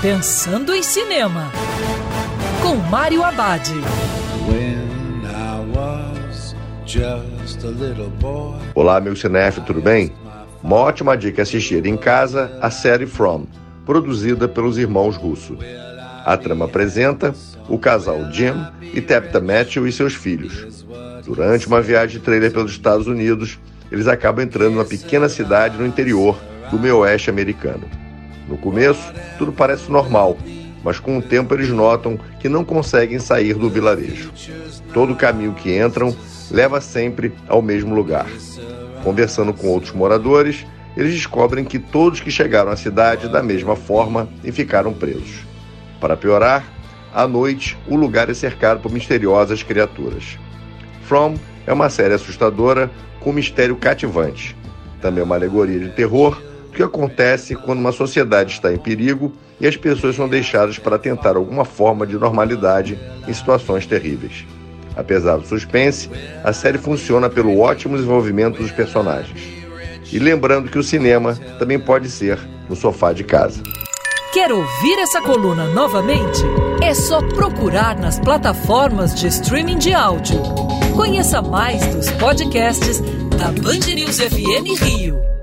Pensando em Cinema, com Mário Abad. Olá, meu cinef, tudo bem? Uma ótima dica é assistir em casa a série From, produzida pelos irmãos Russo. A trama apresenta o casal Jim e Tabitha Matthew e seus filhos. Durante uma viagem de trailer pelos Estados Unidos, eles acabam entrando numa pequena cidade no interior do meio oeste americano. No começo, tudo parece normal, mas com o tempo eles notam que não conseguem sair do vilarejo. Todo caminho que entram leva sempre ao mesmo lugar. Conversando com outros moradores, eles descobrem que todos que chegaram à cidade da mesma forma e ficaram presos. Para piorar, à noite o lugar é cercado por misteriosas criaturas. From é uma série assustadora com mistério cativante. Também é uma alegoria de terror que acontece quando uma sociedade está em perigo e as pessoas são deixadas para tentar alguma forma de normalidade em situações terríveis. Apesar do suspense, a série funciona pelo ótimo desenvolvimento dos personagens. E lembrando que o cinema também pode ser no sofá de casa. Quer ouvir essa coluna novamente? É só procurar nas plataformas de streaming de áudio. Conheça mais dos podcasts da Band News FM Rio.